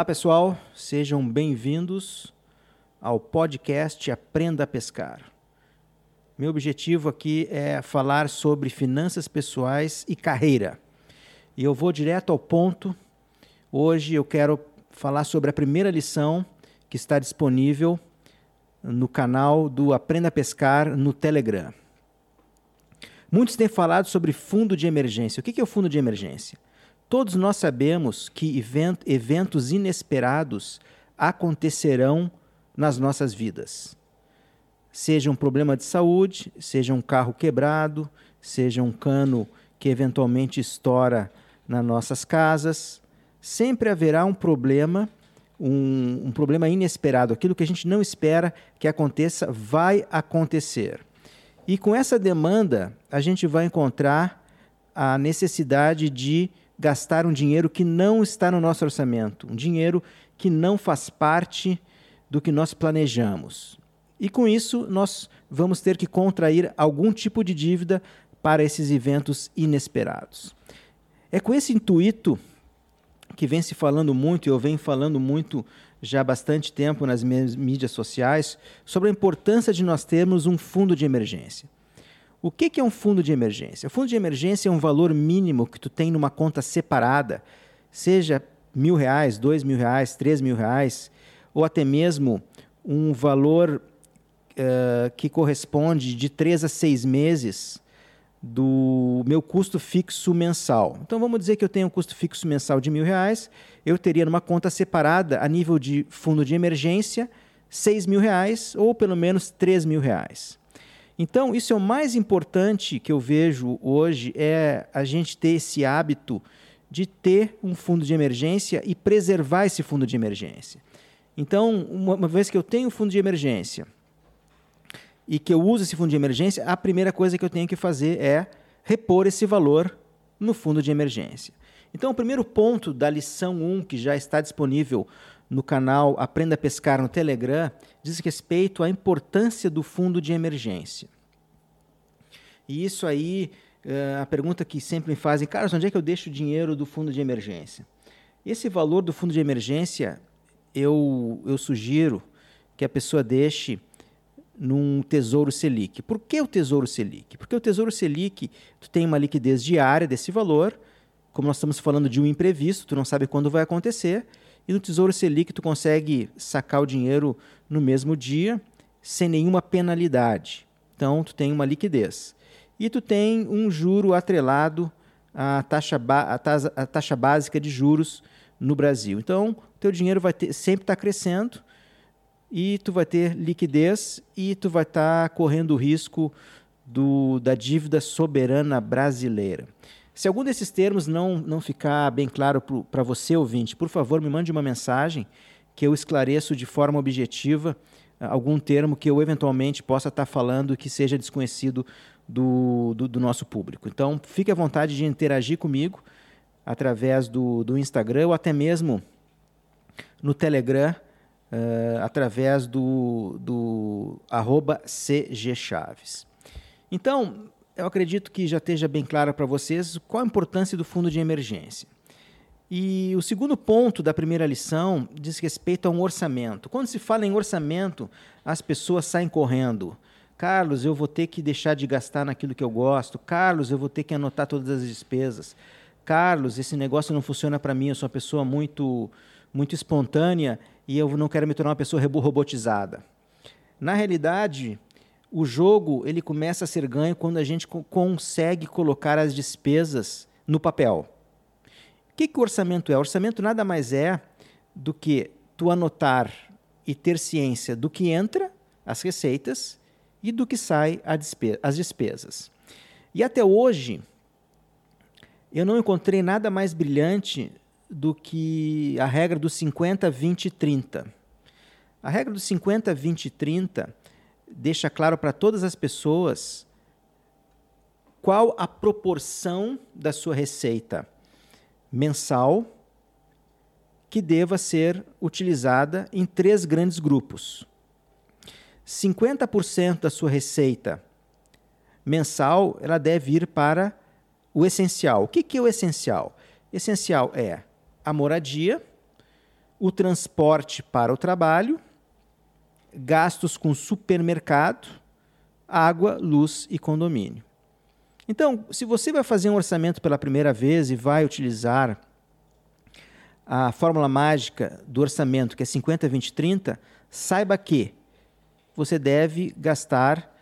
Olá pessoal, sejam bem-vindos ao podcast Aprenda a Pescar. Meu objetivo aqui é falar sobre finanças pessoais e carreira. E eu vou direto ao ponto. Hoje eu quero falar sobre a primeira lição que está disponível no canal do Aprenda a Pescar no Telegram. Muitos têm falado sobre fundo de emergência. O que é o fundo de emergência? Todos nós sabemos que eventos inesperados acontecerão nas nossas vidas. Seja um problema de saúde, seja um carro quebrado, seja um cano que eventualmente estoura nas nossas casas, sempre haverá um problema, um, um problema inesperado. Aquilo que a gente não espera que aconteça, vai acontecer. E com essa demanda, a gente vai encontrar a necessidade de gastar um dinheiro que não está no nosso orçamento, um dinheiro que não faz parte do que nós planejamos. E com isso, nós vamos ter que contrair algum tipo de dívida para esses eventos inesperados. É com esse intuito que vem se falando muito, e eu venho falando muito já há bastante tempo nas mídias sociais sobre a importância de nós termos um fundo de emergência. O que é um fundo de emergência? O fundo de emergência é um valor mínimo que tu tem numa conta separada, seja mil reais, dois mil reais, três mil reais, ou até mesmo um valor uh, que corresponde de três a seis meses do meu custo fixo mensal. Então vamos dizer que eu tenho um custo fixo mensal de mil reais, eu teria numa conta separada a nível de fundo de emergência seis mil reais ou pelo menos três mil reais. Então isso é o mais importante que eu vejo hoje é a gente ter esse hábito de ter um fundo de emergência e preservar esse fundo de emergência. Então, uma vez que eu tenho um fundo de emergência, e que eu uso esse fundo de emergência, a primeira coisa que eu tenho que fazer é repor esse valor no fundo de emergência. Então, o primeiro ponto da lição 1, que já está disponível no canal Aprenda a Pescar no Telegram, diz respeito à importância do fundo de emergência. E isso aí, eh, a pergunta que sempre me fazem, Carlos, onde é que eu deixo o dinheiro do fundo de emergência? Esse valor do fundo de emergência, eu, eu sugiro que a pessoa deixe num Tesouro Selic. Por que o Tesouro Selic? Porque o Tesouro Selic tu tem uma liquidez diária desse valor, como nós estamos falando de um imprevisto, tu não sabe quando vai acontecer, e no Tesouro Selic tu consegue sacar o dinheiro no mesmo dia sem nenhuma penalidade. Então tu tem uma liquidez. E tu tem um juro atrelado à taxa, à à taxa básica de juros no Brasil. Então, teu dinheiro vai ter, sempre estar tá crescendo e tu vai ter liquidez e tu vai estar tá correndo o risco do, da dívida soberana brasileira. Se algum desses termos não, não ficar bem claro para você, ouvinte, por favor, me mande uma mensagem que eu esclareço de forma objetiva ah, algum termo que eu eventualmente possa estar tá falando que seja desconhecido do, do, do, nosso público. Então, fique à vontade de interagir comigo através do, do Instagram ou até mesmo no Telegram uh, através do, do arroba cgchaves. Então, eu acredito que já esteja bem claro para vocês qual a importância do fundo de emergência. E o segundo ponto da primeira lição diz respeito a um orçamento. Quando se fala em orçamento, as pessoas saem correndo. Carlos, eu vou ter que deixar de gastar naquilo que eu gosto. Carlos, eu vou ter que anotar todas as despesas. Carlos, esse negócio não funciona para mim, eu sou uma pessoa muito muito espontânea e eu não quero me tornar uma pessoa robotizada. Na realidade, o jogo ele começa a ser ganho quando a gente co consegue colocar as despesas no papel. O que, que o orçamento é? O orçamento nada mais é do que tu anotar e ter ciência do que entra, as receitas, e do que sai, despe as despesas. E até hoje, eu não encontrei nada mais brilhante do que a regra dos 50, 20 30. A regra dos 50, 20 30 deixa claro para todas as pessoas qual a proporção da sua receita mensal que deva ser utilizada em três grandes grupos. 50% da sua receita mensal ela deve ir para o essencial. O que, que é o essencial? Essencial é a moradia, o transporte para o trabalho, gastos com supermercado, água, luz e condomínio. Então, se você vai fazer um orçamento pela primeira vez e vai utilizar a fórmula mágica do orçamento, que é 50, 20, 30, saiba que você deve gastar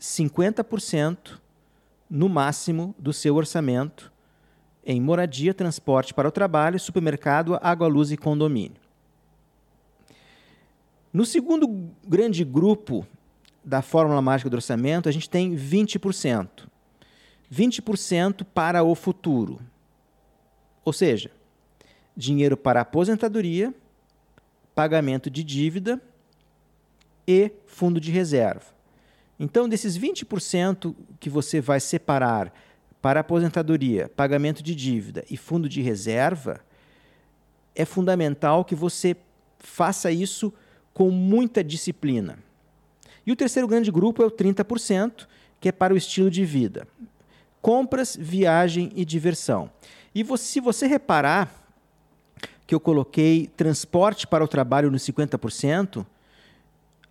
50% no máximo do seu orçamento em moradia, transporte para o trabalho, supermercado, água, luz e condomínio. No segundo grande grupo da fórmula mágica do orçamento, a gente tem 20%. 20% para o futuro. Ou seja, dinheiro para aposentadoria, pagamento de dívida e fundo de reserva. Então, desses 20% que você vai separar para aposentadoria, pagamento de dívida e fundo de reserva, é fundamental que você faça isso com muita disciplina. E o terceiro grande grupo é o 30%, que é para o estilo de vida. Compras, viagem e diversão. E você, se você reparar que eu coloquei transporte para o trabalho no 50%,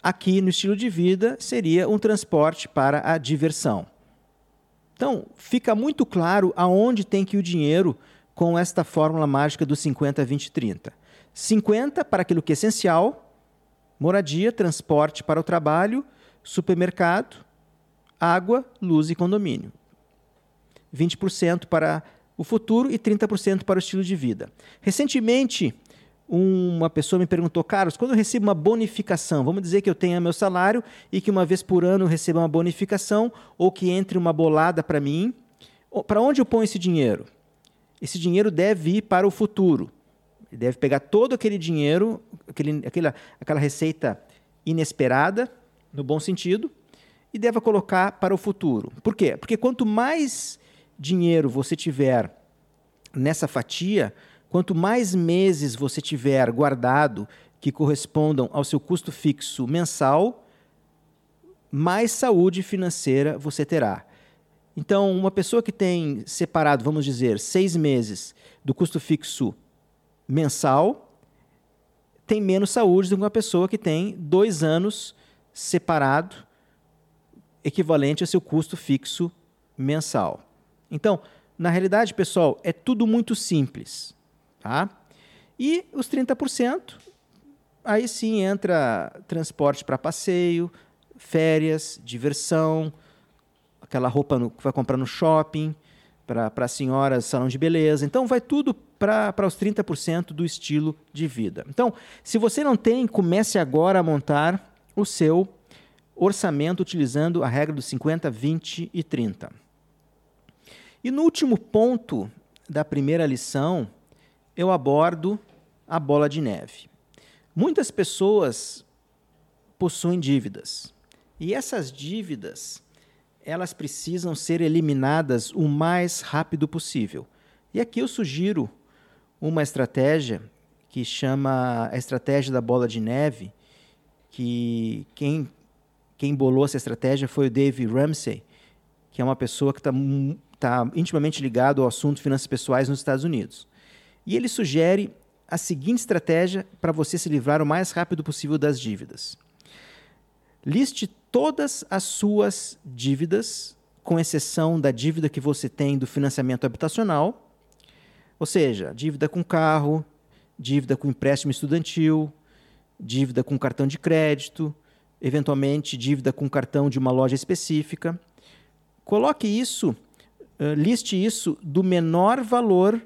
aqui no estilo de vida seria um transporte para a diversão. Então, fica muito claro aonde tem que ir o dinheiro com esta fórmula mágica do 50, 20, 30. 50 para aquilo que é essencial, moradia, transporte para o trabalho, supermercado, água, luz e condomínio. 20% para o futuro e 30% para o estilo de vida. Recentemente, uma pessoa me perguntou, Carlos, quando eu recebo uma bonificação, vamos dizer que eu tenha meu salário e que uma vez por ano eu receba uma bonificação ou que entre uma bolada para mim, para onde eu ponho esse dinheiro? Esse dinheiro deve ir para o futuro. Deve pegar todo aquele dinheiro, aquele, aquela, aquela receita inesperada, no bom sentido, e deve colocar para o futuro. Por quê? Porque quanto mais dinheiro você tiver nessa fatia, Quanto mais meses você tiver guardado que correspondam ao seu custo fixo mensal, mais saúde financeira você terá. Então, uma pessoa que tem separado, vamos dizer, seis meses do custo fixo mensal, tem menos saúde do que uma pessoa que tem dois anos separado, equivalente ao seu custo fixo mensal. Então, na realidade, pessoal, é tudo muito simples. Tá? E os 30%, aí sim entra transporte para passeio, férias, diversão, aquela roupa no, que vai comprar no shopping, para a senhora, salão de beleza. Então, vai tudo para os 30% do estilo de vida. Então, se você não tem, comece agora a montar o seu orçamento utilizando a regra dos 50, 20 e 30. E no último ponto da primeira lição, eu abordo a bola de neve. Muitas pessoas possuem dívidas e essas dívidas elas precisam ser eliminadas o mais rápido possível. E aqui eu sugiro uma estratégia que chama a estratégia da bola de neve, que quem quem bolou essa estratégia foi o Dave Ramsey, que é uma pessoa que está tá intimamente ligado ao assunto finanças pessoais nos Estados Unidos. E ele sugere a seguinte estratégia para você se livrar o mais rápido possível das dívidas. Liste todas as suas dívidas, com exceção da dívida que você tem do financiamento habitacional, ou seja, dívida com carro, dívida com empréstimo estudantil, dívida com cartão de crédito, eventualmente dívida com cartão de uma loja específica. Coloque isso, liste isso do menor valor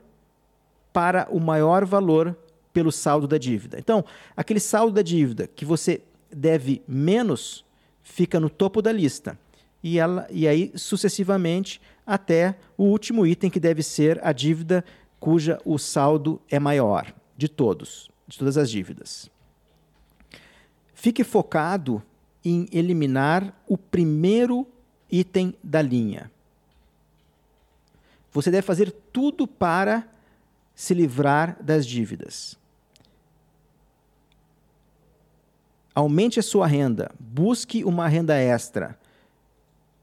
para o maior valor pelo saldo da dívida. Então, aquele saldo da dívida que você deve menos fica no topo da lista. E, ela, e aí, sucessivamente, até o último item, que deve ser a dívida cuja o saldo é maior de todos, de todas as dívidas. Fique focado em eliminar o primeiro item da linha. Você deve fazer tudo para se livrar das dívidas. Aumente a sua renda, busque uma renda extra.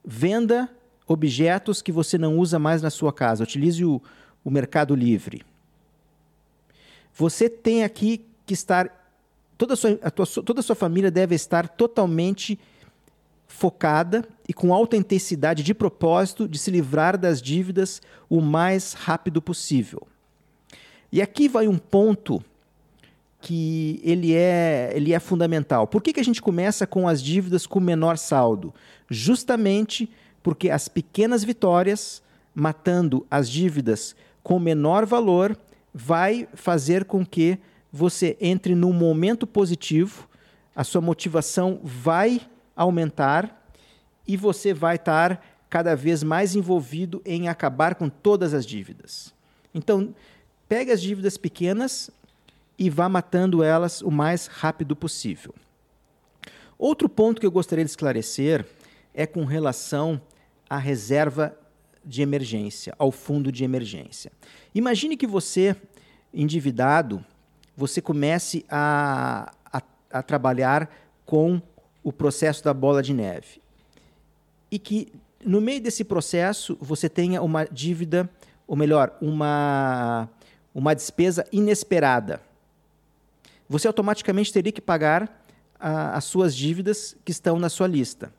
Venda objetos que você não usa mais na sua casa, utilize o, o Mercado Livre. Você tem aqui que estar toda a sua, a tua, toda a sua família deve estar totalmente focada e com alta intensidade de propósito de se livrar das dívidas o mais rápido possível. E aqui vai um ponto que ele é, ele é fundamental. Por que, que a gente começa com as dívidas com menor saldo? Justamente porque as pequenas vitórias, matando as dívidas com menor valor, vai fazer com que você entre num momento positivo, a sua motivação vai aumentar e você vai estar cada vez mais envolvido em acabar com todas as dívidas. Então, pegue as dívidas pequenas e vá matando elas o mais rápido possível. Outro ponto que eu gostaria de esclarecer é com relação à reserva de emergência, ao fundo de emergência. Imagine que você, endividado, você comece a, a, a trabalhar com o processo da bola de neve. E que no meio desse processo você tenha uma dívida, ou melhor, uma, uma despesa inesperada. Você automaticamente teria que pagar a, as suas dívidas que estão na sua lista.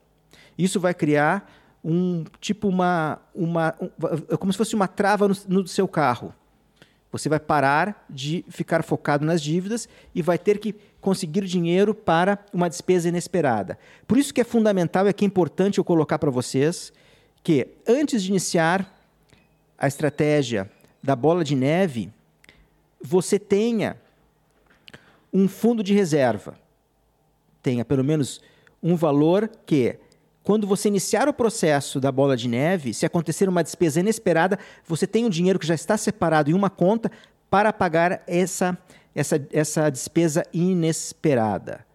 Isso vai criar um tipo uma, uma um, é como se fosse uma trava no, no seu carro. Você vai parar de ficar focado nas dívidas e vai ter que conseguir dinheiro para uma despesa inesperada. Por isso que é fundamental, é que é importante eu colocar para vocês que antes de iniciar a estratégia da bola de neve, você tenha um fundo de reserva. Tenha pelo menos um valor que quando você iniciar o processo da bola de neve, se acontecer uma despesa inesperada, você tem um dinheiro que já está separado em uma conta para pagar essa, essa, essa despesa inesperada.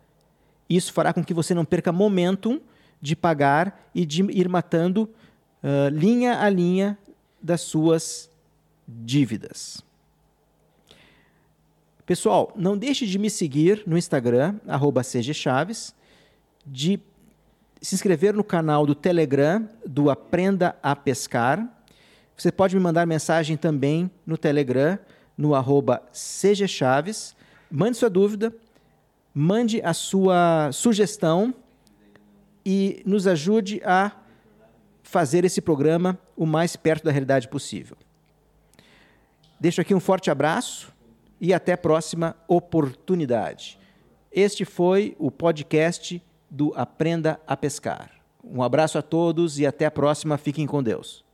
Isso fará com que você não perca momentum de pagar e de ir matando uh, linha a linha das suas dívidas. Pessoal, não deixe de me seguir no Instagram, arroba cgchaves, de se inscrever no canal do Telegram do Aprenda a Pescar. Você pode me mandar mensagem também no Telegram, no arroba cgchaves. Mande sua dúvida, mande a sua sugestão e nos ajude a fazer esse programa o mais perto da realidade possível. Deixo aqui um forte abraço e até a próxima oportunidade. Este foi o podcast do Aprenda a Pescar. Um abraço a todos e até a próxima. Fiquem com Deus.